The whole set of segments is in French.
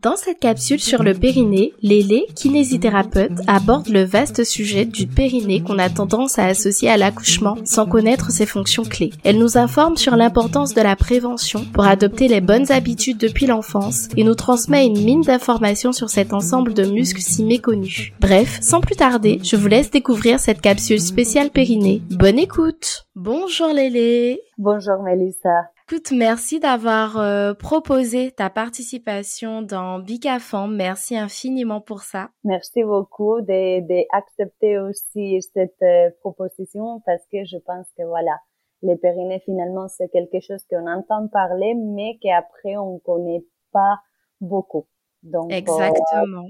Dans cette capsule sur le périnée, Lélé, kinésithérapeute, aborde le vaste sujet du périnée qu'on a tendance à associer à l'accouchement sans connaître ses fonctions clés. Elle nous informe sur l'importance de la prévention pour adopter les bonnes habitudes depuis l'enfance et nous transmet une mine d'informations sur cet ensemble de muscles si méconnus. Bref, sans plus tarder, je vous laisse découvrir cette capsule spéciale périnée. Bonne écoute Bonjour Lélé Bonjour Melissa Écoute, merci d'avoir euh, proposé ta participation dans Bicafam. Merci infiniment pour ça. Merci beaucoup d'accepter de, aussi cette euh, proposition parce que je pense que voilà, les périnées finalement c'est quelque chose qu'on entend parler mais qu'après on connaît pas beaucoup. Donc exactement.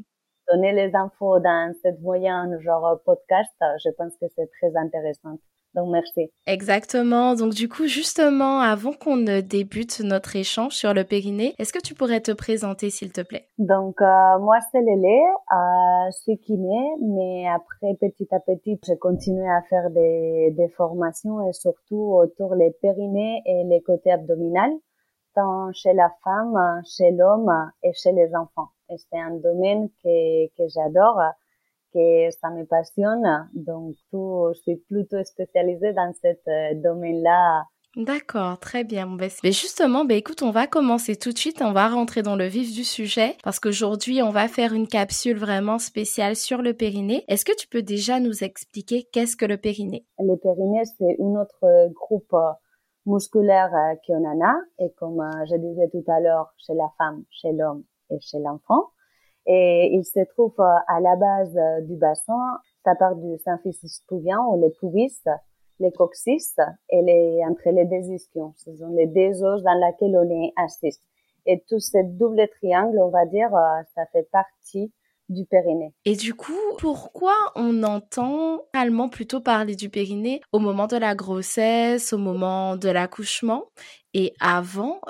donner les infos dans cette moyenne genre podcast, je pense que c'est très intéressant. Donc, merci. Exactement. Donc, du coup, justement, avant qu'on ne débute notre échange sur le périnée, est-ce que tu pourrais te présenter, s'il te plaît? Donc, euh, moi, c'est Lélé. Euh, je suis kiné, mais après, petit à petit, j'ai continué à faire des, des formations et surtout autour des périnées et les côtés abdominaux, tant chez la femme, chez l'homme et chez les enfants. Et c'est un domaine que, que j'adore que ça me passionne. Donc, tout, je suis plutôt spécialisée dans ce euh, domaine-là. D'accord, très bien. Ben, mais justement, ben écoute, on va commencer tout de suite, on va rentrer dans le vif du sujet parce qu'aujourd'hui, on va faire une capsule vraiment spéciale sur le périnée. Est-ce que tu peux déjà nous expliquer qu'est-ce que le périnée? Le périnée, c'est un autre groupe euh, musculaire euh, qu'on en a et comme je disais tout à l'heure, chez la femme, chez l'homme et chez l'enfant et il se trouve euh, à la base euh, du bassin. Ça part du symphysis pubien ou les pubis, les coccyx et les, entre les deux ischions. Ce sont les deux os dans lesquels on est assis. Et tout ce double triangle, on va dire, euh, ça fait partie du périnée. Et du coup, pourquoi on entend allemand plutôt parler du périnée au moment de la grossesse, au moment de l'accouchement, et avant,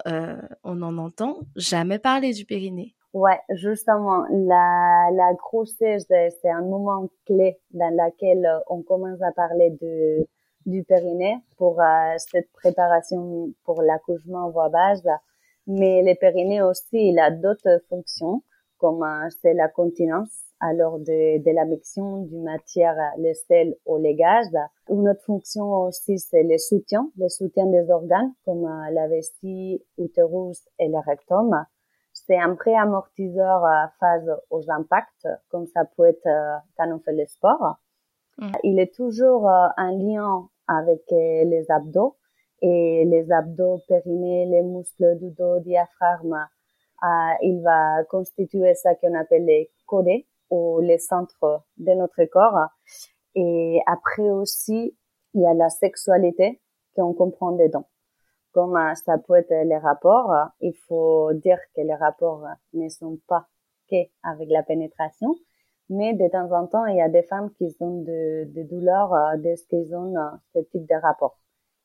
on n'en entend jamais parler du périnée Ouais, justement, la, la grossesse, c'est un moment clé dans lequel euh, on commence à parler de, du périnée pour euh, cette préparation pour l'accouchement voie base. Mais le périnée aussi, il a d'autres fonctions, comme euh, c'est la continence, alors de, de la mixtion du matière, les sels ou les gaz. Une autre fonction aussi, c'est le soutien, le soutien des organes, comme la vessie, utérus et le rectum c'est un pré-amortisseur face aux impacts, comme ça peut être euh, quand on fait le sport. Mm. Il est toujours euh, en lien avec euh, les abdos et les abdos périnés, les muscles du dos, diaphragme. il va constituer ça qu'on appelle les codés ou les centres de notre corps. Et après aussi, il y a la sexualité qu'on comprend dedans comme euh, ça peut être les rapports, euh, il faut dire que les rapports euh, ne sont pas qu'avec la pénétration, mais de temps en temps, il y a des femmes qui ont de, de douleurs dès qu'ils ont ce type de rapport.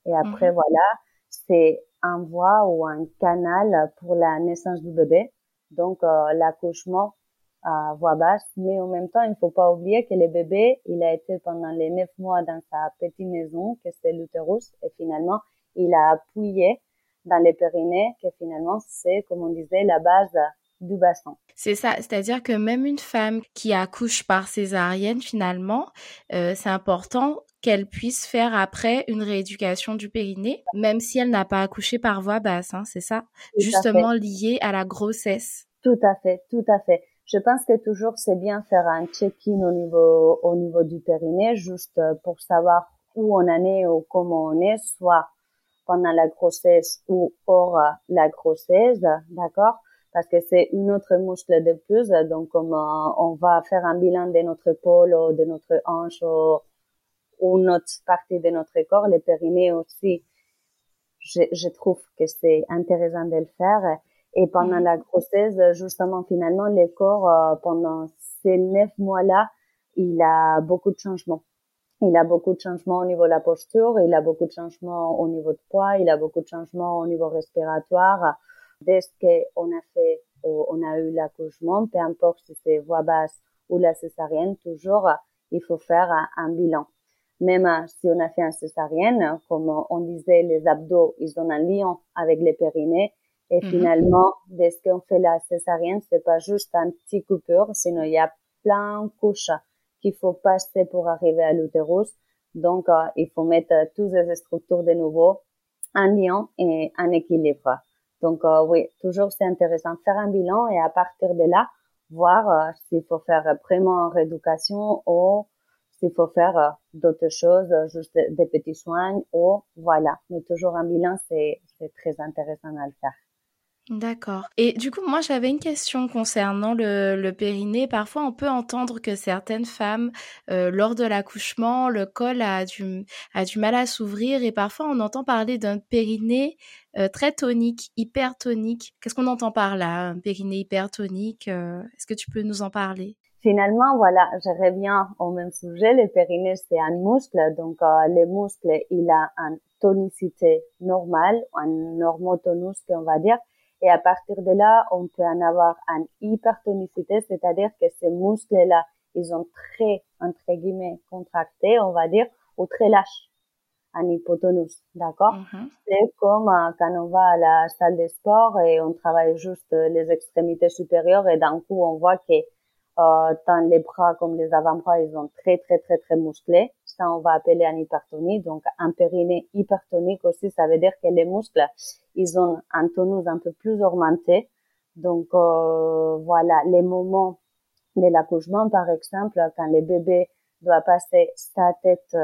Et après, mhm. voilà, c'est un voie ou un canal pour la naissance du bébé, donc l'accouchement à voix basse, mais en même temps, il ne faut pas oublier que le bébé, il a été pendant les neuf mois dans sa petite maison, que c'est l'utérus, et finalement, il a appuyé dans les périnées, que finalement, c'est, comme on disait, la base du bassin. C'est ça, c'est-à-dire que même une femme qui accouche par césarienne, finalement, euh, c'est important qu'elle puisse faire après une rééducation du périnée, même si elle n'a pas accouché par voie basse, hein, c'est ça? Justement lié à la grossesse. Tout à fait, tout à fait. Je pense que toujours c'est bien faire un check-in au niveau au niveau du périnée, juste pour savoir où on en est ou comment on est, soit pendant la grossesse ou hors la grossesse, d'accord? Parce que c'est une autre muscle de plus, donc on, on va faire un bilan de notre épaule ou de notre hanche ou une autre partie de notre corps, le périnée aussi. Je, je trouve que c'est intéressant de le faire. Et pendant mm. la grossesse, justement, finalement, le corps, euh, pendant ces neuf mois-là, il a beaucoup de changements. Il a beaucoup de changements au niveau de la posture, il a beaucoup de changements au niveau de poids, il a beaucoup de changements au niveau respiratoire. Dès qu'on a fait, on a eu l'accouchement, peu importe si c'est voix basse ou la césarienne, toujours, il faut faire un bilan. Même euh, si on a fait un césarienne, comme on disait, les abdos, ils ont un lien avec les périnées. Et mhm. finalement, dès qu'on fait la césarienne, c'est pas juste un petit coupure, sinon il y a plein de couches qu'il faut passer pour arriver à l'utérus. Donc, euh, il faut mettre toutes ces structures de nouveau en lien et en équilibre. Donc, euh, oui, toujours c'est intéressant de faire un bilan et à partir de là, voir s'il faut faire vraiment rééducation ou s'il faut faire euh, d'autres choses, euh, juste des petits soins ou voilà. Mais toujours un bilan, c'est très intéressant à le faire. D'accord. Et du coup, moi, j'avais une question concernant le, le, périnée. Parfois, on peut entendre que certaines femmes, euh, lors de l'accouchement, le col a du, a du mal à s'ouvrir et parfois, on entend parler d'un périnée très tonique, hypertonique. Qu'est-ce qu'on entend par là, un périnée hypertonique Est-ce que tu peux nous en parler? Finalement, voilà, je reviens au même sujet. Le périnée, c'est un muscle. Donc, euh, le muscle, il a une tonicité normale, un normotonus, qu'on va dire. Et à partir de là, on peut en avoir une hypertonicité, c'est-à-dire que ces muscles-là, ils sont très, entre guillemets, contractés, on va dire, ou très lâches. Un hypotonus, d'accord? Mm-hmm. C'est comme euh, quand on va à la salle de sport et on travaille juste les extrémités supérieures et d'un coup, on voit que euh, tant les bras comme les avant-bras, ils sont très, très, très, très musclés. Ça, on va appeler une hypertonie. Donc, un périnée hypertonique aussi, ça veut dire que les muscles, ils ont un tonus un peu plus augmenté. Donc, euh, voilà, les moments de l'accouchement, par exemple, quand le bébé doit passer sa tête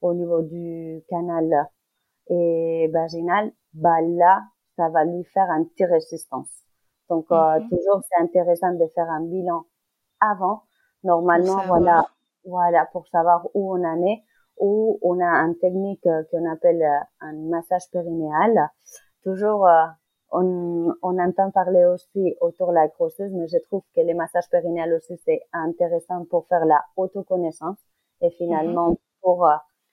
au niveau du canal et vaginal, bah là, ça va lui faire un petit résistance. Donc, euh, mhm. toujours, c'est intéressant de faire un bilan avant. Normalement, voilà, voilà, pour savoir où on en est, où on a une technique euh, qu'on appelle euh, un massage périnéal. Toujours, euh, on, on entend parler aussi autour de la grossesse, mais je trouve que les massages périnéal aussi, c'est intéressant pour faire la autoconnaissance et finalement mhm. pour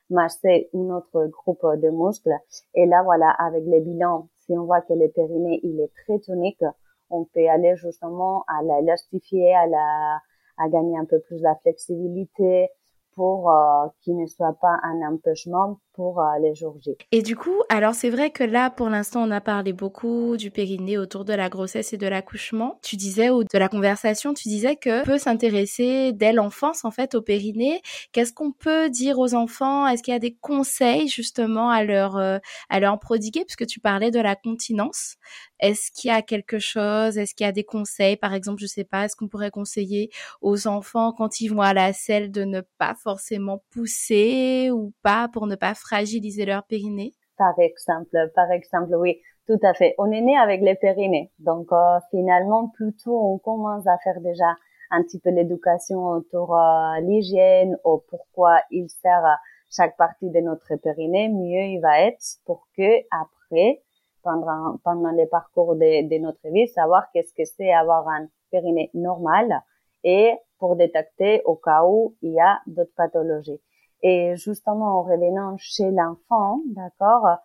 masser un autre groupe de muscles. Et là, voilà, avec les bilans, si on voit que le périnée, il est très tonique, on peut aller justement à l'élastifier, à la, à gagner un peu plus la flexibilité pour euh, qu'il ne soit pas un empêchement pour euh, les jours J. Et du coup, alors c'est vrai que là, pour l'instant, on a parlé beaucoup du périnée autour de la grossesse et de l'accouchement. Tu disais, ou de la conversation, tu disais que peut s'intéresser dès l'enfance, en fait, au périnée. Qu'est-ce qu'on peut dire aux enfants? Est-ce qu'il y a des conseils, justement, à leur, euh, à leur prodiguer? Puisque tu parlais de la continence. Est-ce qu'il y a quelque chose Est-ce qu'il y a des conseils? Par exemple, je sais pas, est-ce qu'on pourrait conseiller aux enfants, quand ils vont à la selle, de ne pas forcément pousser ou pas pour ne pas fragiliser leur périnée? Par exemple, par exemple, oui, tout à fait. On est né avec les périnées, donc euh, finalement, plutôt on commence à faire déjà un petit peu l'éducation autour euh, l'hygiène ou pourquoi il sert à chaque partie de notre périnée, mieux il va être pour que après, pendant, pendant les parcours de, de notre vie, savoir qu'est-ce que c'est avoir un périnée normal et pour détecter au cas où il y a d'autres pathologies. Et justement, en revenant chez l'enfant, d'accord,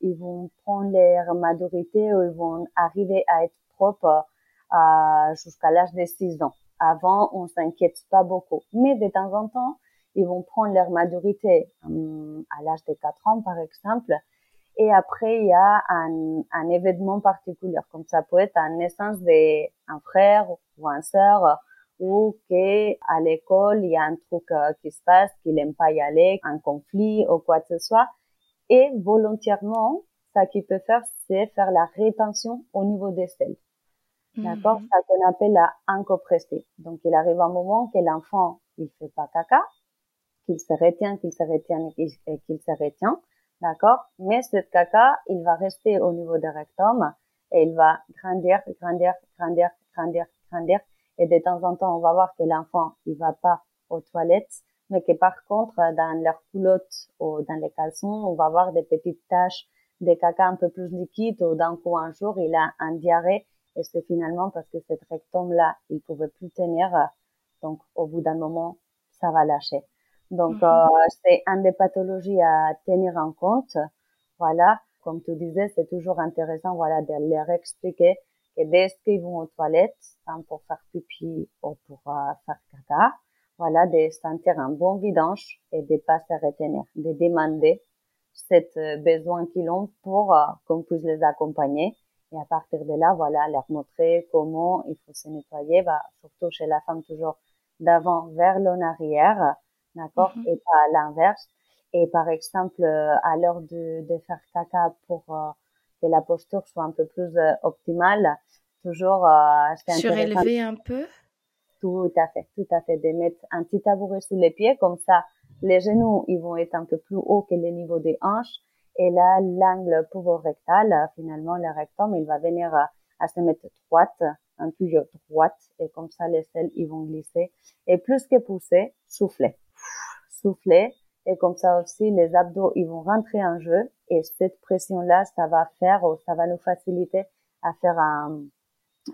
ils vont prendre leur maturité ou ils vont arriver à être propres euh, jusqu'à l'âge de 6 ans. Avant, on s'inquiète pas beaucoup. Mais de temps en temps, ils vont prendre leur maturité euh, à l'âge de 4 ans, par exemple, Et après, il y a un, un événement particulier, comme ça peut être la naissance d'un frère ou un sœur, ou que à l'école il y a un truc euh, qui se passe qu'il aime pas y aller, un conflit ou quoi que ce soit. Et volontairement, ça qu'il peut faire, c'est faire la rétention au niveau des selles. D'accord? Mhm. Ça qu'on appelle la incopressée. Donc, il arrive un moment que l'enfant, il fait pas caca, qu'il se retient, qu'il se retient et qu'il se retient. D'accord Mais ce caca, il va rester au niveau du rectum et il va grandir, grandir, grandir, grandir, grandir. Et de temps en temps, on va voir que l'enfant, il va pas aux toilettes, mais que par contre, dans leur culotte ou dans les caleçons, on va voir des petites taches de caca un peu plus liquide ou d'un coup un jour, il a un diarrhée et c'est finalement parce que cette rectum-là, il pouvait plus tenir. Donc, au bout d'un moment, ça va lâcher. Donc, mhm. euh, c'est une des pathologies à tenir en compte. Voilà. Comme tu disais, c'est toujours intéressant, voilà, de leur expliquer que dès qu'ils vont aux toilettes, hein, pour faire pipi ou pour euh, faire caca, voilà, de sentir un bon vidange et de pas se retenir, de demander cet euh, besoin qu'ils ont pour qu'on puisse les accompagner et à partir de là, voilà, leur montrer comment il faut se nettoyer, bah, surtout chez la femme toujours d'avant vers l'en arrière, d'accord, mhm. et pas à l'inverse. Et par exemple, euh, à l'heure de, de faire caca pour euh, que la posture soit un peu plus euh, optimale, toujours surélever un peu? Tout à fait, tout à fait, de mettre un petit tabouret sous les pieds, comme ça, les genoux, ils vont être un peu plus hauts que le niveau des hanches et là, l'angle rectal, finalement, le rectum, il va venir à, se mettre droite, un peu droite, et comme ça, les selles, ils vont glisser. Et plus que pousser, souffler. Souffler. Et comme ça aussi, les abdos, ils vont rentrer en jeu. Et cette pression-là, ça va faire, ou ça va nous faciliter à faire un,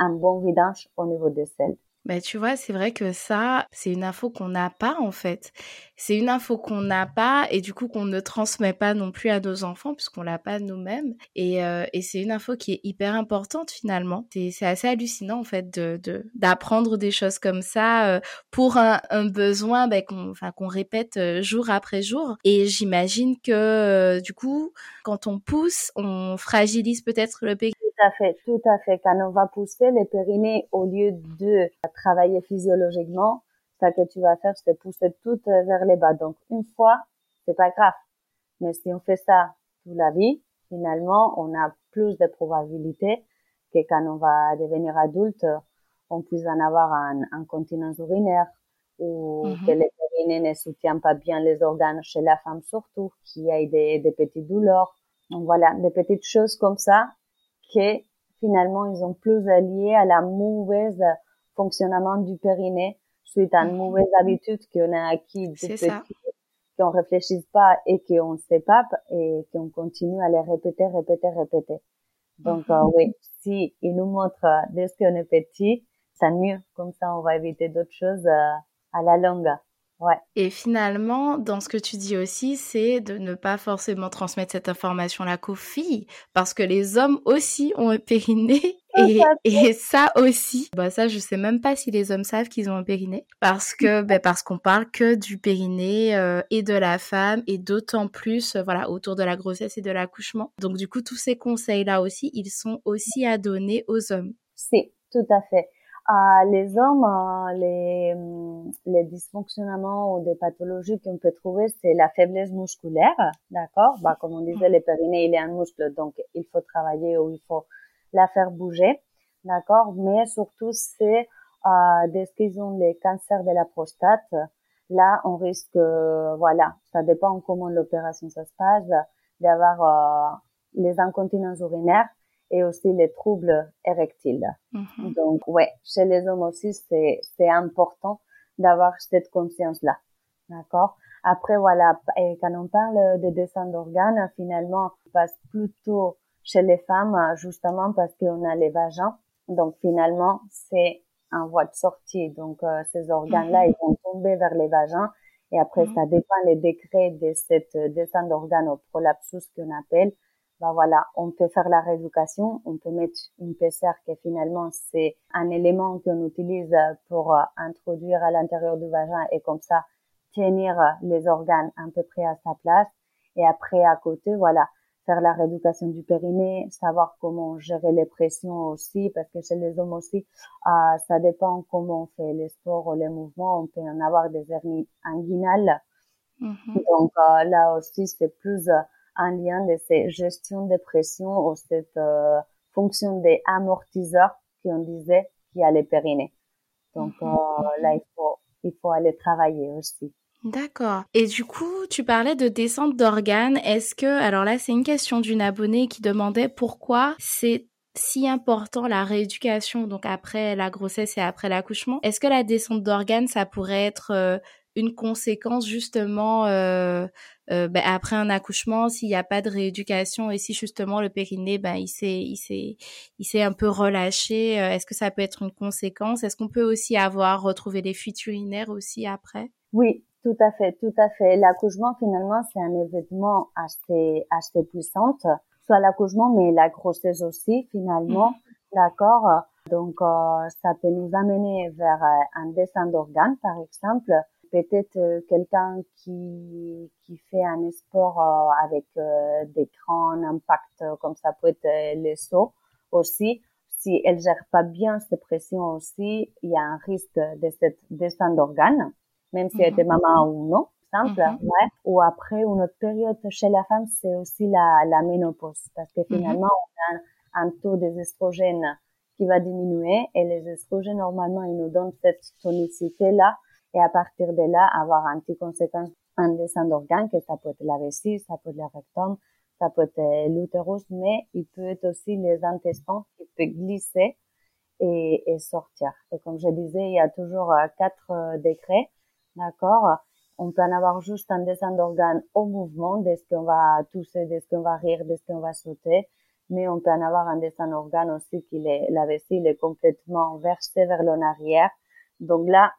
un bon vidange au niveau des selles. Bah, tu vois, c'est vrai que ça, c'est une info qu'on n'a pas en fait. C'est une info qu'on n'a pas et du coup qu'on ne transmet pas non plus à nos enfants puisqu'on l'a pas nous-mêmes. Et, euh, et c'est une info qui est hyper importante finalement. C'est assez hallucinant en fait de d'apprendre des choses comme ça euh, pour un, un besoin bah, qu'on qu'on répète euh, jour après jour. Et j'imagine que du coup, quand on pousse, on fragilise peut-être le tout à fait, tout à fait. Quand on va pousser les périnées, au lieu de travailler physiologiquement, ce que tu vas faire, c'est pousser tout vers les bas. Donc, une fois, c'est pas grave. Mais si on fait ça toute la vie, finalement, on a plus de probabilités que quand on va devenir adulte, on puisse en avoir un, un continence urinaire ou mhm. que les périnées ne soutiennent pas bien les organes chez la femme surtout, qu'il y ait des, des petites douleurs. Donc voilà, des petites choses comme ça que finalement ils ont plus lié à la mauvaise fonctionnement du périnée suite à une mhm. mauvaise habitude qu'on a acquis depuis petit, qu'on réfléchisse pas et qu'on ne sait pas et qu'on continue à les répéter, répéter, répéter. Donc mhm. euh, oui, si il nous montre dès qu'on est petit, c'est mieux. Comme ça, on va éviter d'autres choses euh, à la longue. Et finalement, dans ce que tu dis aussi, c'est de ne pas forcément transmettre cette information-là qu'aux filles, parce que les hommes aussi ont un périnée. Et, et ça aussi, bah ça je sais même pas si les hommes savent qu'ils ont un périnée parce que ben parce qu'on parle que du périnée euh, et de la femme et d'autant plus euh, voilà autour de la grossesse et de l'accouchement. Donc du coup tous ces conseils là aussi, ils sont aussi à donner aux hommes. C'est tout à fait. Les hommes, euh, les, les dysfonctionnements ou des pathologies qu'on peut trouver, c'est la faiblesse musculaire, d'accord? Bah, Comme on disait, le périnée, il est un muscle, donc il faut travailler ou il faut la faire bouger, d'accord? Mais surtout, c'est euh, dès qu'ils ont les cancers de la prostate, là, on risque, euh, voilà, ça dépend comment l'opération ça se passe, d'avoir euh, les incontinences urinaires et aussi les troubles érectiles. Mhm. Donc, ouais, chez les hommes aussi, c'est, c'est important d'avoir cette conscience-là. D'accord? Après, voilà, et quand on parle de descente d'organes, finalement, on passe plutôt chez les femmes, justement parce qu'on a les vagins. Donc, finalement, c'est un voie de sortie. Donc, euh, ces organes-là, mhm. ils vont tomber vers les vagins. Et après, mhm. ça dépend les décrets de cette descente d'organes au prolapsus qu'on appelle bah voilà, on peut faire la rééducation, on peut mettre une PCR qui finalement c'est un élément qu'on utilise pour euh, introduire à l'intérieur du vagin et comme ça tenir les organes à peu près à sa place. Et après à côté, voilà, faire la rééducation du périnée, savoir comment gérer les pressions aussi, parce que chez les hommes aussi, euh, ça dépend comment on fait les sports ou les mouvements, on peut en avoir des hernies inguinales. Mm-hmm. Donc euh, là aussi, c'est plus euh, un lien de ces gestions de pression ou cette euh, fonction des amortisseurs qu'on disait qui a les périnées. Donc mm-hmm. là, il faut, il faut aller travailler aussi. D'accord. Et du coup, tu parlais de descente d'organes. Est-ce que, alors là, c'est une question d'une abonnée qui demandait pourquoi c'est si important la rééducation, donc après la grossesse et après l'accouchement. Est-ce que la descente d'organes, ça pourrait être euh, une conséquence justement euh, euh, ben, après un accouchement s'il n'y a pas de rééducation et si justement le périnée ben il s'est il s'est il s'est un peu relâché est-ce que ça peut être une conséquence? Est-ce qu'on peut aussi avoir retrouvé des fuites urinaires aussi après? Oui tout à fait, tout à fait. L'accouchement, finalement, c'est un événement assez, assez puissant. Soit l'accouchement, mais la grossesse aussi, finalement. Mm. D'accord? Donc, euh, ça peut nous amener vers euh, un dessin d'organes, par exemple. Peut-être euh, quelqu'un qui, qui fait un sport avec des grands impacts, comme ça peut être les sauts aussi. Si elle gère pas bien ces pressions aussi, il y a un risque de cette descente d'organes même si elle était maman ou non, simple, ouais. Ou après, une autre période chez la femme, c'est aussi la, la ménopause, parce que finalement, on a un, taux des estrogènes qui va diminuer, et les estrogènes, normalement, ils nous donnent cette tonicité-là, et à partir de là, avoir un petit conséquence, un dessin d'organes, que ça peut être la vessie, ça peut être le rectum, ça peut être l'utérus, mais il peut être aussi les intestins qui peuvent glisser et, et sortir. Et comme je disais, il y a toujours euh, quatre euh, degrés D'accord? On peut en avoir juste un dessin d'organes au mouvement, dès qu'on va tousser, dès qu'on va rire, dès qu'on va sauter. Mais on peut en avoir un dessin d'organes aussi qui est, la vessie est complètement versée vers l'en arrière. Donc là,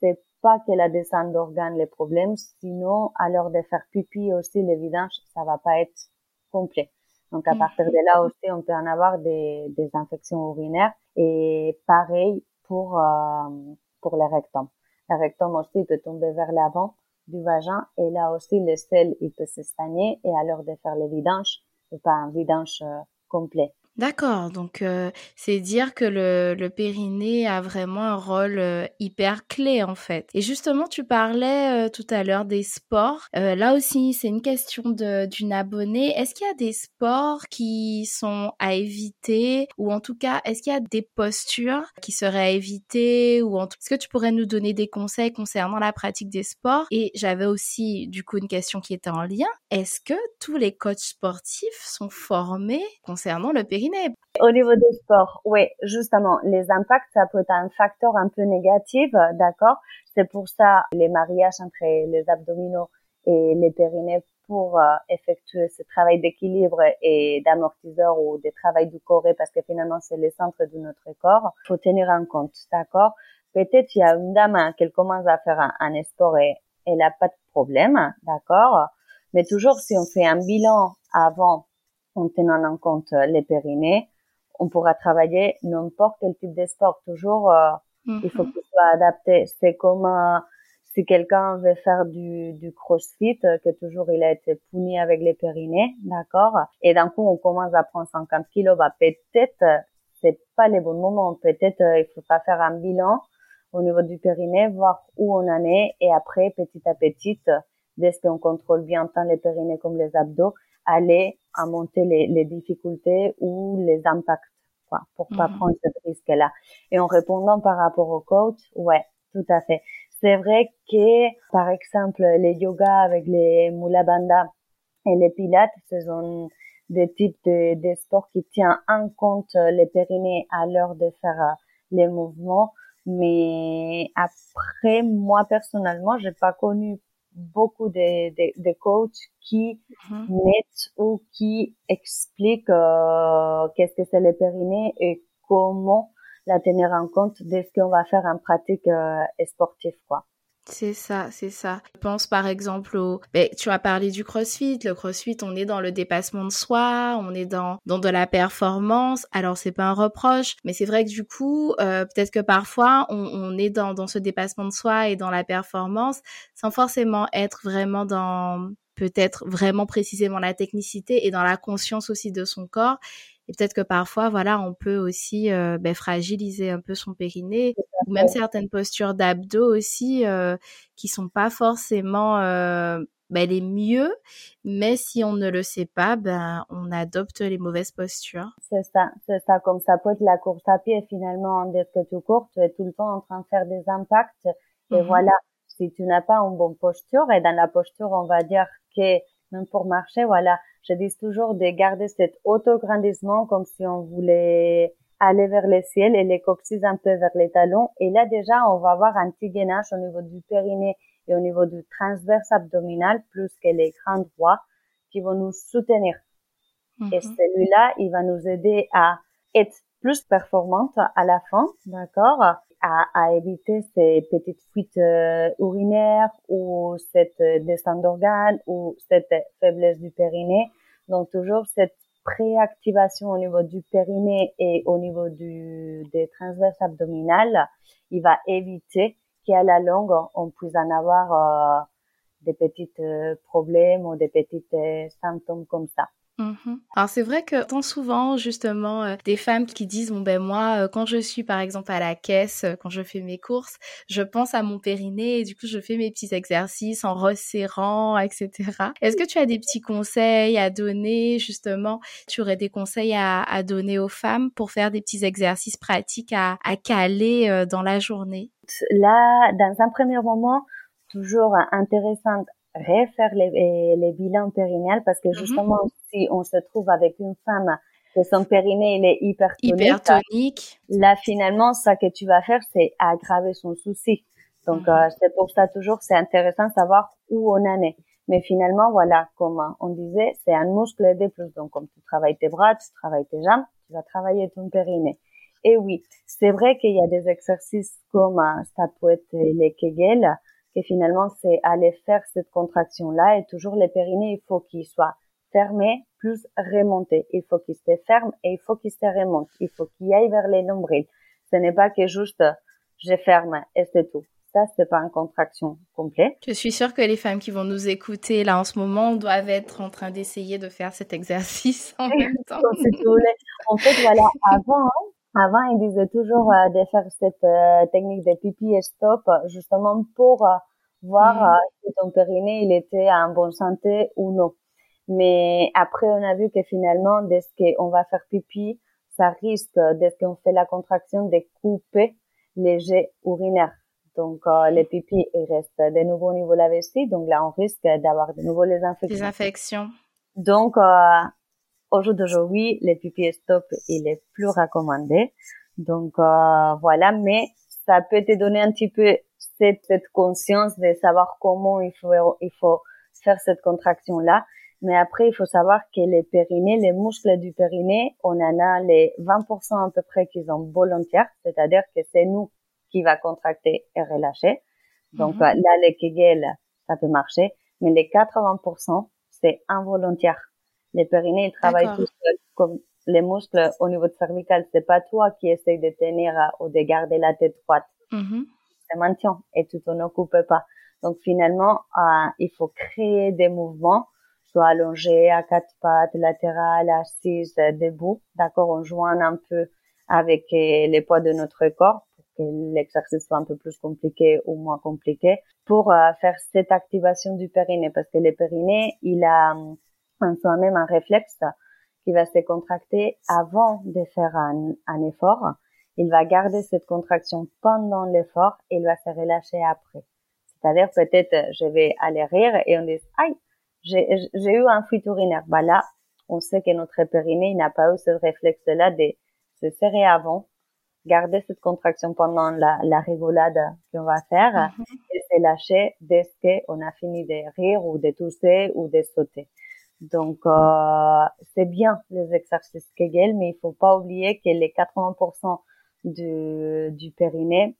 c'est pas que la descente d'organes les problèmes, sinon, à l'heure de faire pipi aussi, les vidanges, ça va pas être complet. Donc, à mm. partir de là aussi, on peut en avoir des, des infections urinaires. Et pareil pour, euh, pour les rectums. Le rectum aussi peut tomber vers l'avant du vagin et là aussi le sel il peut se stagner et à l'heure de faire le vidange, c'est pas un vidange euh, complet. D'accord, donc euh, c'est dire que le, le, périnée a vraiment un rôle euh, hyper clé en fait. Et justement, tu parlais euh, tout à l'heure des sports. là aussi, c'est une question d'une abonnée. Est-ce qu'il y a des sports qui sont à éviter ou en tout cas, est-ce qu'il y a des postures qui seraient à éviter ou en tout... est-ce que tu pourrais nous donner des conseils concernant la pratique des sports? Et j'avais aussi du coup une question qui était en lien. Est-ce que tous les coachs sportifs sont formés concernant le périnée? Au niveau des sports, oui, justement, les impacts, ça peut être un facteur un peu négatif, d'accord. C'est pour ça les mariages entre les abdominaux et les périnées pour euh, effectuer ce travail d'équilibre et d'amortisseur ou de travail du corps, parce que finalement, c'est le centre de notre corps. faut tenir en compte, d'accord. Peut-être il y a une dame qui commence à faire un, un sport et elle n'a pas de problème, d'accord. Mais toujours, si on fait un bilan avant en tenant en compte euh, les périnées, on pourra travailler n'importe quel type de sport. Toujours, euh, il faut mhm. qu'il soit adapté. C'est comme euh, si quelqu'un veut faire du, du crossfit, que toujours il a été puni avec les périnées, d'accord? Et d'un coup, on commence à prendre 50 kilos, bah peut-être c'est pas les bons moments. Peut-être il faut pas faire un bilan au niveau du périnée, voir où on en est, et après, petit à petit, dès qu'on contrôle bien tant les périnées comme les abdos, aller à monter les, les difficultés ou les impacts, quoi, pour pas mhm. prendre ce risque-là. Et en répondant par rapport au coach, ouais, tout à fait. C'est vrai que, par exemple, les yoga avec les mula bandha et les pilates, ce sont des types de, de sports qui tiennent en compte les périnées à l'heure de faire euh, les mouvements. Mais après, moi personnellement, j'ai pas connu beaucoup de, de, de coachs qui mm-hmm. mettent ou qui expliquent euh, qu'est-ce que c'est le périnée et comment la tenir en compte de ce qu'on va faire en pratique euh, sportive quoi. C'est ça, c'est ça. Je pense par exemple au... Ben, tu as parlé du crossfit. Le crossfit, on est dans le dépassement de soi, on est dans, dans de la performance. Alors, c'est pas un reproche, mais c'est vrai que du coup, euh, peut-être que parfois, on, on est dans, dans ce dépassement de soi et dans la performance sans forcément être vraiment dans peut-être vraiment précisément la technicité et dans la conscience aussi de son corps. Et peut-être que parfois, voilà, on peut aussi euh, ben, fragiliser un peu son périnée, ou même certaines postures d'abdos aussi euh, qui sont pas forcément euh, ben, les mieux, mais si on ne le sait pas, ben on adopte les mauvaises postures. C'est ça, c'est ça. Comme ça peut être la course à pied finalement, dès que tu cours, tu es tout le temps en train de faire des impacts. Et mhm. voilà, si tu n'as pas une bonne posture, et dans la posture, on va dire que même pour marcher, voilà, je dis toujours de garder cet auto-grandissement comme si on voulait aller vers le ciel et les coccyx un peu vers les talons. Et là, déjà, on va avoir un petit gainage au niveau du périnée et au niveau du transverse abdominal, plus que les grands droits qui vont nous soutenir. Et mhm. celui-là, il va nous aider à être plus performante à la fin, d'accord? À, à, éviter ces petites fuites euh, urinaires ou cette descente d'organes ou cette faiblesse du périnée. Donc toujours cette préactivation au niveau du périnée et au niveau du, des transverses abdominales, il va éviter qu'à la longue, on puisse en avoir euh, des petits euh, problèmes ou des petits symptômes comme ça. Mhm. Alors c'est vrai que tant souvent justement euh, des femmes qui disent bon ben moi euh, quand je suis par exemple à la caisse euh, quand je fais mes courses je pense à mon périnée et du coup je fais mes petits exercices en resserrant etc. Est-ce que tu as des petits conseils à donner justement? Tu aurais des conseils à, à donner aux femmes pour faire des petits exercices pratiques à, à caler dans la journée? Là dans un premier moment toujours intéressant refaire les, les bilans périnéales parce que mhm. justement, si on se trouve avec une femme que son périnée il est hypertonique, hypertonique. là finalement, ça que tu vas faire, c'est aggraver son souci. Donc, mhm. euh, c'est pour ça toujours, c'est intéressant de savoir où on en est. Mais finalement, voilà, comme on disait, c'est un muscle de plus. Donc, comme tu travailles tes bras, tu travailles tes jambes, tu vas travailler ton périnée. Et oui, c'est vrai qu'il y a des exercices comme euh, ça peut être les Kegel, et finalement, c'est aller faire cette contraction-là. Et toujours, les périnées, il faut qu'ils soient fermés plus remontés. Il faut qu'ils se ferment et il faut qu'ils se remontent. Il faut qu'ils aillent vers les nombrils. Ce n'est pas que juste je ferme et c'est tout. Ça, c'est pas une contraction complète. Je suis sûre que les femmes qui vont nous écouter là en ce moment doivent être en train d'essayer de faire cet exercice en même temps. en fait, voilà, avant, avant, ils disaient toujours euh, de faire cette euh, technique de pipi et stop, justement pour euh, voir mm. si ton périnée il était en bonne santé ou non. Mais après, on a vu que finalement, dès qu'on va faire pipi, ça risque, dès qu'on fait la contraction, de couper les jets urinaires. Donc, les pipis, ils restent de nouveau au niveau de la vessie. Donc là, on risque d'avoir de nouveau les infections. Les infections. Donc, au jour d'aujourd'hui, le pipi stop, il est plus recommandé. Donc euh, voilà, mais ça peut te donner un petit peu cette, cette conscience de savoir comment il faut il faut faire cette contraction là. Mais après, il faut savoir que les périnées, les muscles du périnée, on en a les 20% à peu près qui sont volontaires, c'est-à-dire que c'est nous qui va contracter et relâcher. Donc mhm. là, les Kegel, ça peut marcher, mais les 80%, c'est involontaire. Les périnées, ils travaillent tout seuls, comme les muscles au niveau de cervical. C'est pas toi qui essaye de tenir euh, ou de garder la tête droite. Mm C'est maintien et tu t'en occupes pas. Donc finalement, euh, il faut créer des mouvements, soit allongé, à quatre pattes, latéral, assise, debout. D'accord, on joint un peu avec euh, les poids de notre corps pour que l'exercice soit un peu plus compliqué ou moins compliqué pour euh, faire cette activation du périnée parce que le périnée, il a en soi-même un réflexe qui va se contracter avant de faire un, un effort. Il va garder cette contraction pendant l'effort et il va se relâcher après. C'est-à-dire peut-être je vais aller rire et on dit aïe j'ai eu un fuite urinaire. Bah là on sait que notre périnée n'a pas eu ce réflexe-là de se serrer avant, garder cette contraction pendant la, la rigolade qu'on va faire mm-hmm. et se lâcher dès qu'on a fini de rire ou de tousser ou de sauter. Donc, euh, c'est bien les exercices Kegel, mais il faut pas oublier que les 80% du, du périnée,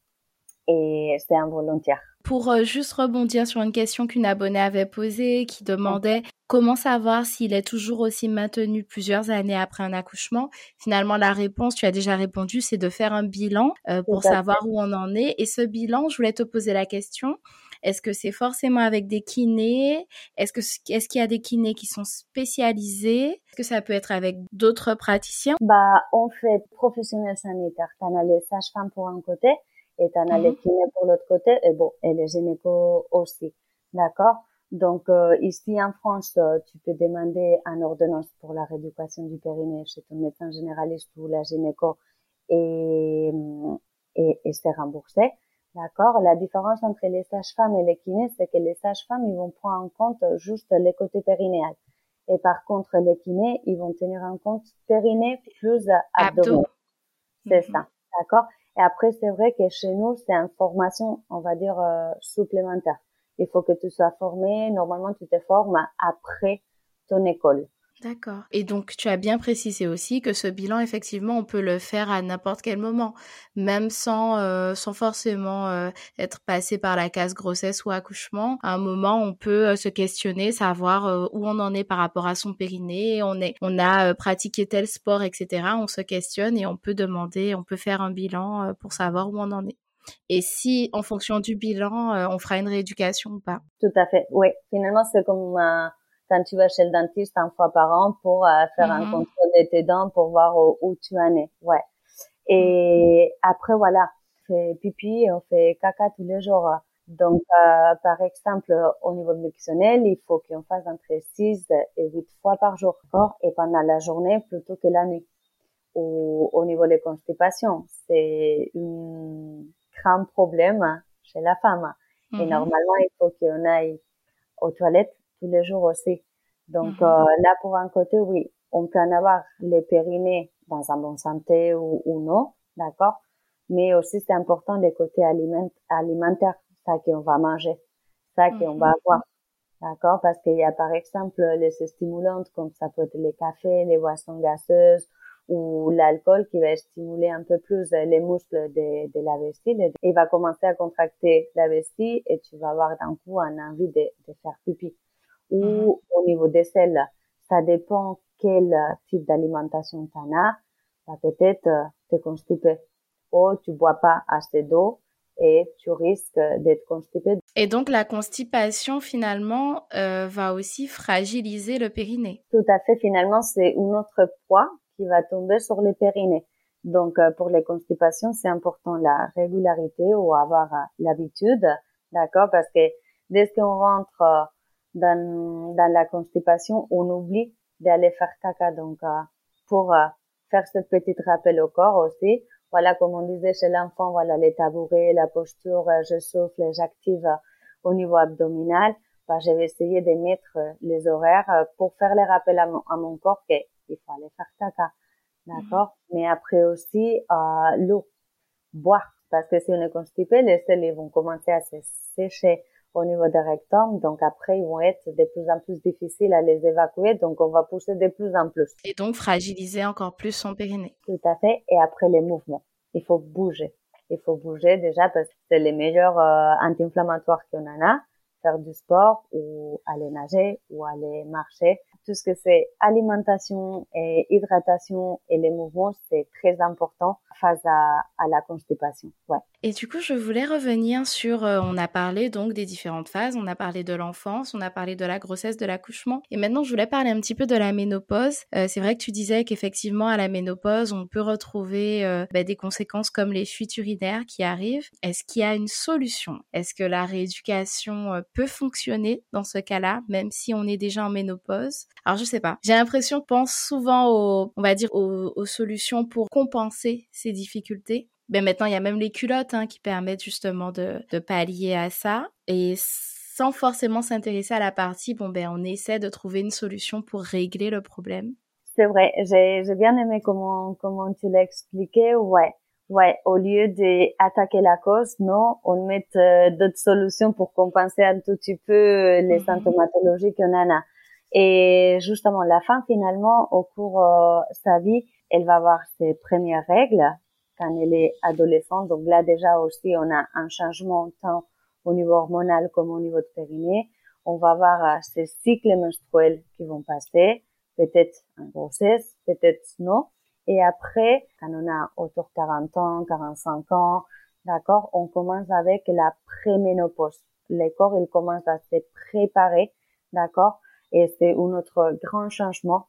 et c'est involontaire. Pour euh, juste rebondir sur une question qu'une abonnée avait posée, qui demandait comment savoir s'il est toujours aussi maintenu plusieurs années après un accouchement. Finalement, la réponse, tu as déjà répondu, c'est de faire un bilan euh, pour savoir où on en est. Et ce bilan, je voulais te poser la question, Est-ce que c'est forcément avec des kinés? Est-ce que est-ce qu'il y a des kinés qui sont spécialisés? Est-ce que ça peut être avec d'autres praticiens? Bah, on fait professionnel sanitaire. T'en as les sages-femmes pour un côté et t'en as les mhm. kinés pour l'autre côté et bon, et les gynécos aussi. D'accord? Donc euh, ici en France, euh, tu peux demander un ordonnance pour la rééducation du périnée chez ton médecin généraliste ou la gynéco et, et, et c'est remboursé. D'accord La différence entre les sages-femmes et les kinés, c'est que les sages-femmes, ils vont prendre en compte juste les côtés périnéal. Et par contre, les kinés, ils vont tenir en compte périnée plus abdomen. C'est mhm. ça. D'accord Et après, c'est vrai que chez nous, c'est une formation, on va dire, euh, supplémentaire il faut que tu sois formé. Normalement, tu te formes après ton école. D'accord. Et donc, tu as bien précisé aussi que ce bilan, effectivement, on peut le faire à n'importe quel moment, même sans, euh, sans forcément euh, être passé par la case grossesse ou accouchement. À un moment, on peut euh, se questionner, savoir où on en est par rapport à son périnée. On est, on a pratiqué tel sport, etc. On se questionne et on peut demander, on peut faire un bilan pour savoir où on en est et si, en fonction du bilan, euh, on fera une rééducation ou pas. Tout à fait. Oui. Finalement, c'est comme euh, quand tu vas chez le dentiste un fois par an pour euh, faire un mhm. contrôle de tes dents pour voir où, tu en es. Ouais. Et après, voilà, on fait pipi, on fait caca tous les jours. Donc, par exemple, au niveau nutritionnel, il faut qu'on fasse entre 6 et 8 fois par jour. Et pendant la journée plutôt que la nuit. Au, au niveau des constipations, c'est une grand problème chez la femme. Et mhm. normalement, il faut qu'on aille aux toilettes tous les jours aussi. Donc mhm. euh, là, pour un côté, oui, on peut en avoir les périnées dans un bon santé ou, ou non, d'accord? Mais aussi, c'est important les côtés aliment, alimentaires, ça qu'on va manger, ça qu'on va mhm. avoir, d'accord? Parce qu'il y a par exemple les stimulantes comme ça peut être les cafés, les boissons gazeuses ou l'alcool qui va stimuler un peu plus les muscles de, de la vessie. Il va commencer à contracter la vessie et tu vas avoir d'un coup un envie de, de faire pipi. Ou mhm. au niveau des selles, ça dépend quel type d'alimentation tu en as. Bah, peut-être euh, te constipé ou tu bois pas assez d'eau et tu risques d'être constipé. Et donc la constipation finalement euh, va aussi fragiliser le périnée. Tout à fait. Finalement, c'est une autre poids qui va tomber sur les périnées. Donc, euh, pour les constipations, c'est important la régularité ou avoir euh, l'habitude, d'accord? Parce que dès qu'on rentre euh, dans, dans la constipation, on oublie d'aller faire caca. Donc, pour faire ce petit rappel au corps aussi, voilà, comme on disait chez l'enfant, voilà, les tabourets, la posture, je souffle, j'active au niveau abdominal. Bah, je vais essayer de mettre les horaires pour faire les rappels à mon, à mon corps que il faut aller faire caca. D'accord? Mais après aussi, euh, l'eau, boire. Parce que si on est constipé, les selles vont commencer à se sécher au niveau des rectums. Donc après, ils vont être de plus en plus difficiles à les évacuer. Donc on va pousser de plus en plus. Et donc fragiliser encore plus son périnée. Tout à fait. Et après les mouvements, il faut bouger. Il faut bouger déjà parce que c'est les meilleurs euh, anti-inflammatoires qu'on en a. Faire du sport ou aller nager ou aller marcher tout ce que c'est alimentation et hydratation et les mouvements, c'est très important face à, la constipation. Ouais. Et du coup, je voulais revenir sur, euh, on a parlé donc des différentes phases, on a parlé de l'enfance, on a parlé de la grossesse, de l'accouchement, et maintenant je voulais parler un petit peu de la ménopause. Euh, c'est vrai que tu disais qu'effectivement à la ménopause, on peut retrouver euh, bah, des conséquences comme les fuites urinaires qui arrivent. Est-ce qu'il y a une solution? Est-ce que la rééducation peut fonctionner dans ce cas-là, même si on est déjà en ménopause? Alors je sais pas. J'ai l'impression qu'on pense souvent aux, on va dire aux, aux solutions pour compenser ces difficultés ben maintenant, il y a même les culottes hein, qui permettent justement de, de pallier à ça. Et sans forcément s'intéresser à la partie, bon, ben, on essaie de trouver une solution pour régler le problème. C'est vrai, j'ai, j'ai bien aimé comment, comment tu l'as expliqué. Ouais, ouais, au lieu d'attaquer la cause, non, on met euh, d'autres solutions pour compenser un tout petit peu euh, les mm-hmm. symptomatologies qu'on en a. Et justement, la femme, finalement, au cours de euh, sa vie, elle va avoir ses premières règles, quand elle est adolescente. Donc là, déjà aussi, on a un changement tant au niveau hormonal comme au niveau de périnée. On va avoir euh, ces cycles menstruels qui vont passer, peut-être en grossesse, peut-être non. Et après, quand on a autour de 40 ans, 45 ans, d'accord, on commence avec la préménopause. les corps, ils commencent à se préparer, d'accord Et c'est un autre grand changement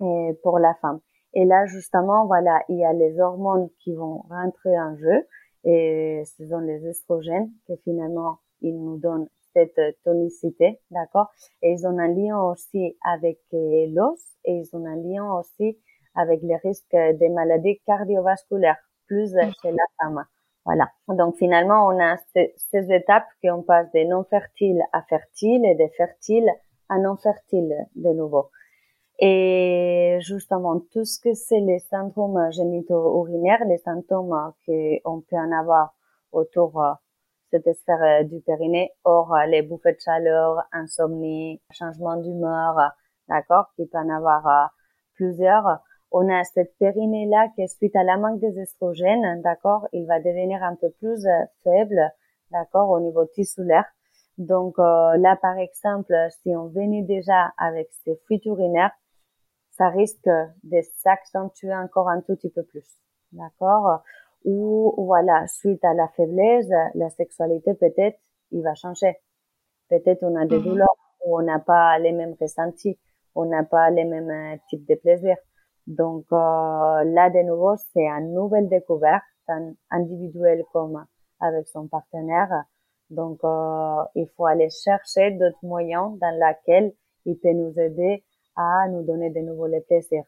euh, pour la femme. Et là, justement, voilà, il y a les hormones qui vont rentrer en jeu, et ce sont les estrogènes qui finalement, ils nous donnent cette tonicité, d'accord? Et ils ont un lien aussi avec euh, l'os, et ils ont un lien aussi avec les risques des maladies cardiovasculaires, plus chez la femme. Voilà. Donc finalement, on a ces, ces étapes qu'on passe des non fertiles à fertiles et des fertiles à non fertiles de nouveau. Et justement, tout ce que c'est les syndromes génito-urinaires, les symptômes qu'on peut en avoir autour de cette sphère du périnée, hors les bouffées de chaleur, insomnie, changement d'humeur, d'accord, qui peut en avoir plusieurs on a cette périnée-là qui, suite à la manque des estrogènes, d'accord, il va devenir un peu plus euh, faible, d'accord, au niveau tissulaire. Donc euh, là, par exemple, si on venait déjà avec ces fuites urinaires, ça risque de s'accentuer encore un tout petit peu plus, d'accord? Ou voilà, suite à la faiblesse, la sexualité peut-être, il va changer. Peut-être on a des mhm. douleurs ou on n'a pas les mêmes ressentis, on n'a pas les mêmes euh, types de plaisirs. Donc euh, là, de nouveau, c'est une nouvelle découverte, tant individuelle comme avec son partenaire. Donc, euh, il faut aller chercher d'autres moyens dans lesquels il peut nous aider à nous donner de nouveaux les plaisirs.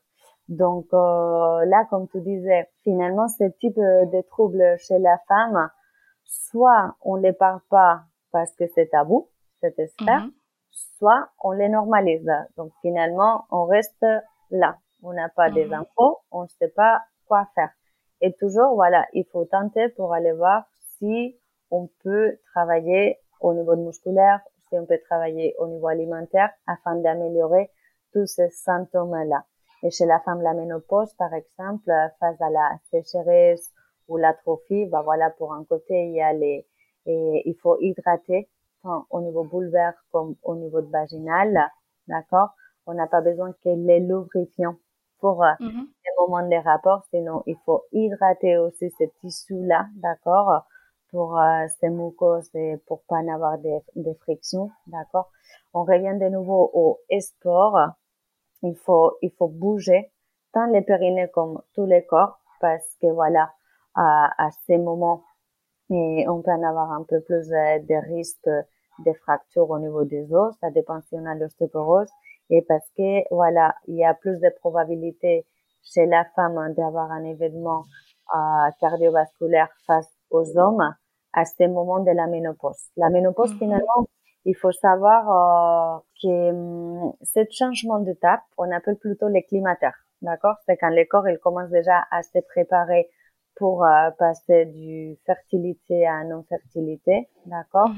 Donc euh, là, comme tu disais, finalement, ce type de troubles chez la femme, soit on les parle pas parce que c'est tabou, cette sphère, mm-hmm. soit on les normalise. Donc finalement, on reste là on n'a pas des mhm. infos, on ne sait pas quoi faire. Et toujours, voilà, il faut tenter pour aller voir si on peut travailler au niveau musculaire, si on peut travailler au niveau alimentaire afin d'améliorer tous ces symptômes-là. Et chez la femme, la ménopause, par exemple, face à la sécheresse ou l'atrophie, bah voilà, pour un côté, il y a les, et il faut hydrater, tant au niveau boulevard comme au niveau vaginal, d'accord? On n'a pas besoin que les lubrifiants pour euh, mm-hmm. les moments des rapports. Sinon, il faut hydrater aussi ce tissu-là, d'accord, pour euh, ces mucoses et pour pas avoir des, des frictions, d'accord? On revient de nouveau au sport. Il faut, il faut bouger tant les périnées comme tous les corps parce que voilà, à, à ces moments, et on peut en avoir un peu plus de risques de fractures au niveau des os. Ça dépend si on a l'ostéoporose et parce que voilà, il y a plus de probabilité chez la femme d'avoir un événement euh, cardiovasculaire face aux hommes à ce moment de la ménopause. La ménopause, mhm. finalement, il faut savoir euh, que um, ce changement d'étape, on appelle plutôt les climatères, d'accord? C'est quand le corps il commence déjà à se préparer pour euh, passer du fertilité à non-fertilité, d'accord?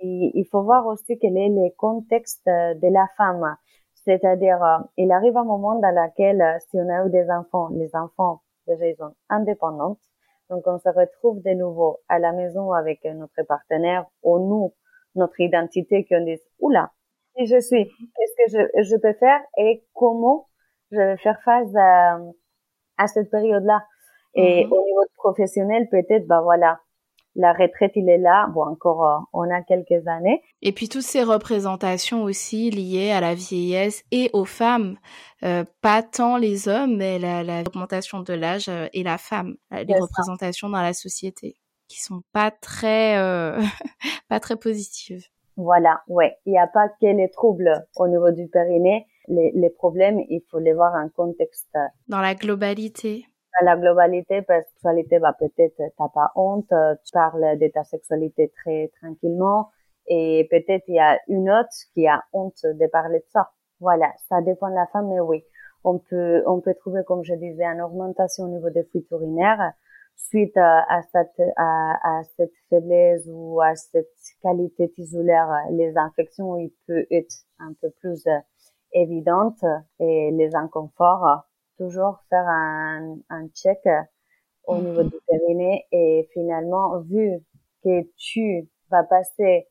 Et il faut voir aussi quel est le contexte de la femme. C'est-à-dire, euh, il arrive un moment dans lequel, euh, si on a eu des enfants, les enfants, déjà, ils sont indépendants. Donc, on se retrouve de nouveau à la maison avec notre partenaire ou nous, notre identité, qu'on dit, oula, qui je suis, qu'est-ce que je, je, peux faire et comment je vais faire face à, à cette période-là? Et mm-hmm. au niveau professionnel, peut-être, bah voilà, la retraite, il est là. Bon, encore, euh, on a quelques années. Et puis toutes ces représentations aussi liées à la vieillesse et aux femmes, euh, pas tant les hommes, mais la, la augmentation de l'âge euh, et la femme, les représentations dans la société, qui sont pas très, pas très positives. Voilà, ouais. Il n'y a pas que les troubles au niveau du périnée. Les, les problèmes, il faut les voir en contexte. Dans la globalité la globalité, sexualité, bah, peut-être t'as pas honte, tu parles de ta sexualité très tranquillement, et peut-être il y a une autre qui a honte de parler de ça. Voilà, ça dépend de la femme, mais oui, on peut, on peut trouver, comme je disais, une augmentation au niveau des fuites urinaires suite à, cette, à, à, cette faiblesse ou à cette qualité tissulaire. Les infections, il peut être un peu plus évidentes et les inconforts toujours faire un, un check au niveau mhm. du périnée et finalement, vu que tu vas passer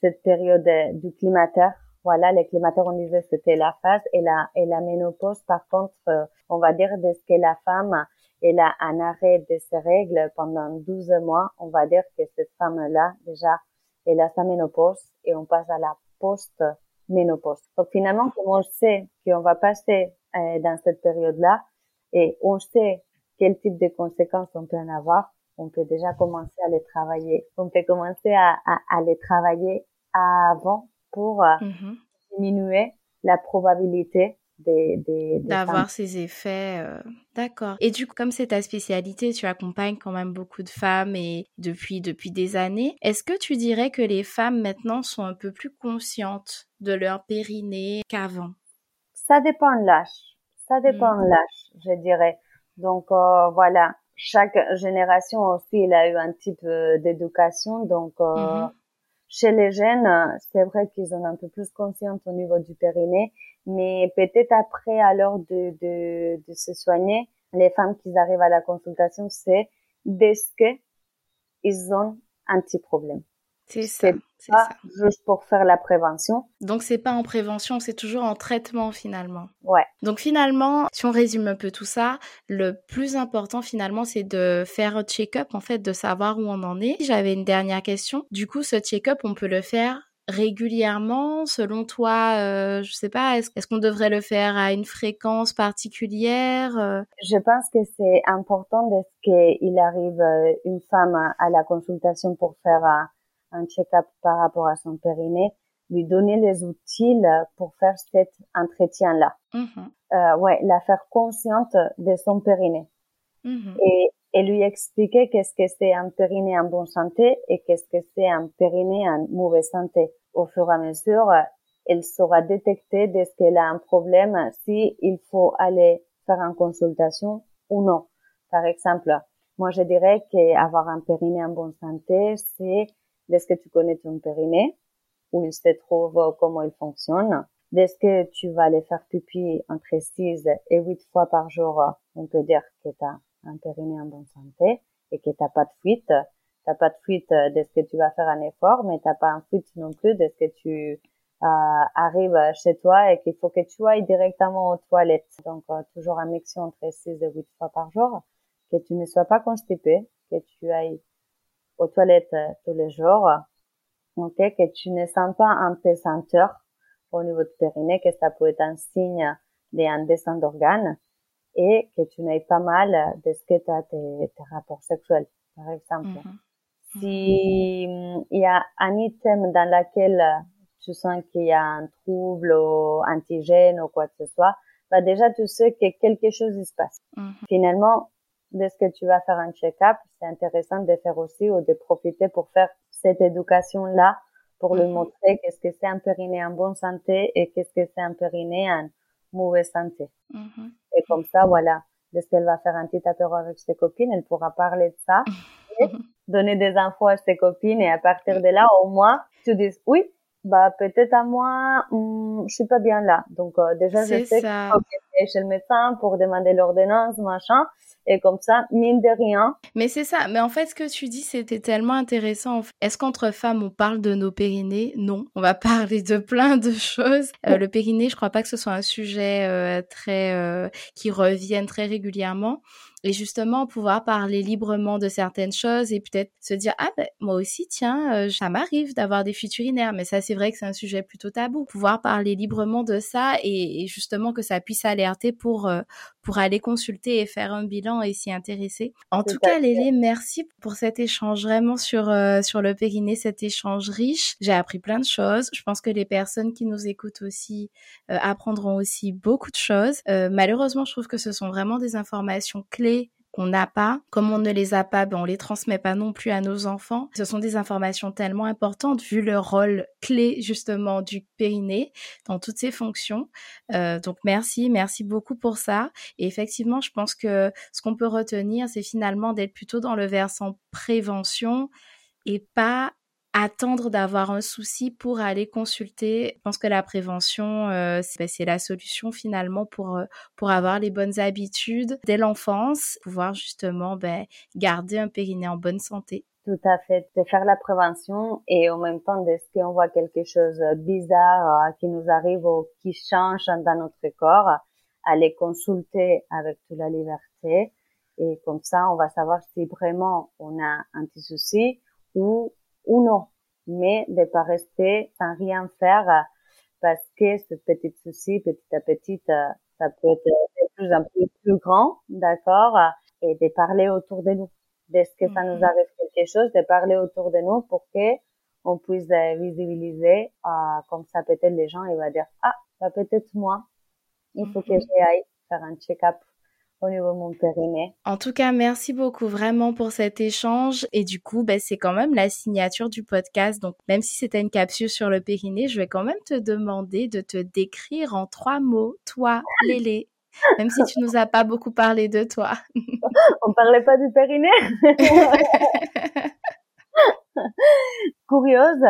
cette période du climateur, voilà, les climateurs, on disait c'était la phase et la, et la ménopause, par contre, euh, on va dire de ce que la femme, elle a un arrêt de ses règles pendant 12 mois, on va dire que cette femme-là, déjà, et la ménopause et on passe à la post-ménopause. Donc finalement, comme on sait qu'on va passer euh, dans cette période-là et on sait quel type de conséquences on peut en avoir, on peut déjà commencer à les travailler. On peut commencer à, à, à les travailler avant pour euh, mm-hmm. diminuer la probabilité d'avoir ces effets. Euh, d'accord. Et du coup, comme c'est ta spécialité, tu accompagnes quand même beaucoup de femmes et depuis depuis des années. Est-ce que tu dirais que les femmes maintenant sont un peu plus conscientes de leur périnée qu'avant? Ça dépend de l'âge. Ça dépend de mmh. l'âge, je dirais. Donc euh, voilà, chaque génération aussi, il a eu un type euh, d'éducation. Donc mmh chez les jeunes, c'est vrai qu'ils ont un peu plus conscience au niveau du périnée mais peut-être après, à l'heure de, de, de, se soigner, les femmes qui arrivent à la consultation, c'est dès qu'ils ont un petit problème? C'est ça. C'est pas juste pour faire la prévention. Donc c'est pas en prévention, c'est toujours en traitement finalement. Ouais. Donc finalement, si on résume un peu tout ça, le plus important finalement, c'est de faire un check-up en fait, de savoir où on en est. J'avais une dernière question. Du coup, ce check-up, on peut le faire régulièrement? Selon toi, euh, je sais pas, est-ce qu'on devrait le faire à une fréquence particulière euh? Je pense que c'est important de ce qu'il arrive euh, une femme à la consultation pour faire un, check-up par rapport à son périnée, lui donner les outils pour faire cet entretien-là. Mmh euh, ouais, la faire consciente de son périnée. Mmh et, et lui expliquer qu'est-ce que c'est un périnée en bonne santé et qu'est-ce que c'est un périnée en mauvaise santé. Au fur et à mesure, elle saura détecter dès qu'elle a un problème si il faut aller faire une consultation ou non. Par exemple, moi je dirais qu'avoir un périnée en bonne santé, c'est dès que tu connais ton périnée, où il se trouve, comment il fonctionne, dès que tu vas aller faire pipi entre 6 et 8 fois par jour, on peut dire que tu as un périnée en bonne santé et que t'as pas de fuite. T'as pas de fuite de ce que tu vas faire un effort, mais t'as pas un fuite non plus de ce que tu euh, arrives chez toi et qu'il faut que tu ailles directement aux toilettes. Donc euh, toujours un mixtion entre 6 et 8 fois par jour, que tu ne sois pas constipé, que tu ailles aux toilettes euh, tous les jours, ok, que tu ne sens pas un pesanteur au niveau de périnée, que ça peut être un signe d'un descente d'organes et que tu n'aies pas mal de ce que tu as tes, rapports sexuels, par exemple. Mm-hmm. Si mm, il y a un item dans lequel tu sens qu'il y a un trouble ou antigène ou quoi que ce soit, bah déjà tu sais que quelque chose se passe. Mm-hmm. Finalement, de ce que tu vas faire un check-up, c'est intéressant de faire aussi ou de profiter pour faire cette éducation-là pour lui mm-hmm. montrer qu'est-ce que c'est un périnée en bonne santé et qu'est-ce que c'est un périnée en mauvaise santé. Et comme ça, voilà, dès qu'elle va faire un petit apéro avec ses copines, elle pourra parler de ça, et donner des infos à ses copines et à partir de là, au moins, tu dis oui, bah peut-être à moi, hmm, je suis pas bien là. Donc euh, déjà, je sais ça. que je chez le médecin pour demander l'ordonnance, machin. Et comme ça, mine de rien. Mais c'est ça. Mais en fait, ce que tu dis, c'était tellement intéressant. Est-ce qu'entre femmes, on parle de nos périnées Non. On va parler de plein de choses. Euh, le périnée, je crois pas que ce soit un sujet euh, très euh, qui revienne très régulièrement et justement pouvoir parler librement de certaines choses et peut-être se dire ah ben moi aussi tiens euh, ça m'arrive d'avoir des fuites urinaires mais ça c'est vrai que c'est un sujet plutôt tabou pouvoir parler librement de ça et, justement que ça puisse alerter pour euh, pour aller consulter et faire un bilan et s'y intéresser. En tout cas Lélé merci pour cet échange vraiment sur euh, sur le périnée cet échange riche. J'ai appris plein de choses. Je pense que les personnes qui nous écoutent aussi apprendront aussi beaucoup de choses. Malheureusement je trouve que ce sont vraiment des informations clés qu'on n'a pas. Comme on ne les a pas, ben on les transmet pas non plus à nos enfants. Ce sont des informations tellement importantes vu le rôle clé justement du périnée dans toutes ses fonctions. Euh, donc merci, merci beaucoup pour ça. Et effectivement, je pense que ce qu'on peut retenir, c'est finalement d'être plutôt dans le versant prévention et pas attendre d'avoir un souci pour aller consulter. Je pense que la prévention, euh, ben, c'est la solution finalement pour, euh, pour avoir les bonnes habitudes dès l'enfance, pouvoir justement ben, garder un périnée en bonne santé. Tout à fait, de faire la prévention et en même temps, dès qu'on voit quelque chose bizarre euh, qui nous arrive ou qui change dans notre corps, aller consulter avec toute la liberté et comme ça, on va savoir si vraiment on a un petit souci ou ou non. mais de pas rester sans rien faire parce que ce petit souci, petit à petit, euh, ça peut être de plus en plus, plus grand, d'accord, et de parler autour de nous. Dès que ça nous mhm. arrive quelque chose, de parler autour de nous pour que on puisse euh, visibiliser, euh, comme ça peut-être les gens, ils vont dire, ah, bah, peut-être moi, il faut que mhm. j'aille faire un check-up au niveau de mon périnée. En tout cas, merci beaucoup vraiment pour cet échange. Et du coup, ben, c'est quand même la signature du podcast. Donc, même si c'était une capsule sur le périnée, je vais quand même te demander de te décrire en trois mots, toi, Lélé. Même si tu nous as pas beaucoup parlé de toi. On parlait pas du périnée. curieuse.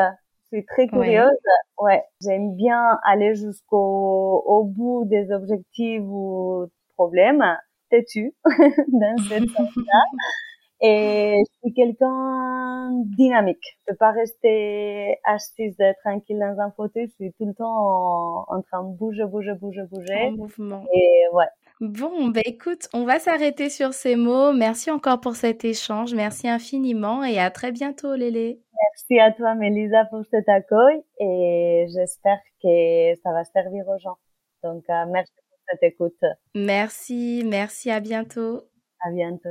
Je suis très curieuse. Ouais. J'aime bien aller jusqu'au au bout des objectifs ou problèmes têtu dans cette là Et je suis quelqu'un dynamique. Je peux pas rester assise tranquille dans un fauteuil. Je suis tout le temps en, train de bouger, bouger, bouger, bouger. En mouvement. Et ouais. Bon, ben écoute, on va s'arrêter sur ces mots. Merci encore pour cet échange. Merci infiniment et à très bientôt, Lélé. Merci à toi, Mélisa, pour cet accueil et j'espère que ça va servir aux gens. Donc, euh, merci écoute. Merci, merci, à bientôt. À bientôt.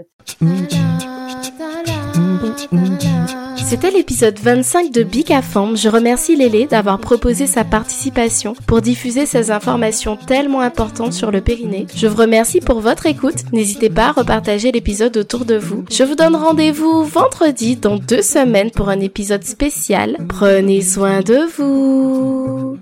C'était l'épisode 25 de Big Femme. Je remercie Lélé d'avoir proposé sa participation pour diffuser ces informations tellement importantes sur le périnée. Je vous remercie pour votre écoute. N'hésitez pas à repartager l'épisode autour de vous. Je vous donne rendez-vous vendredi dans deux semaines pour un épisode spécial. Prenez soin de vous.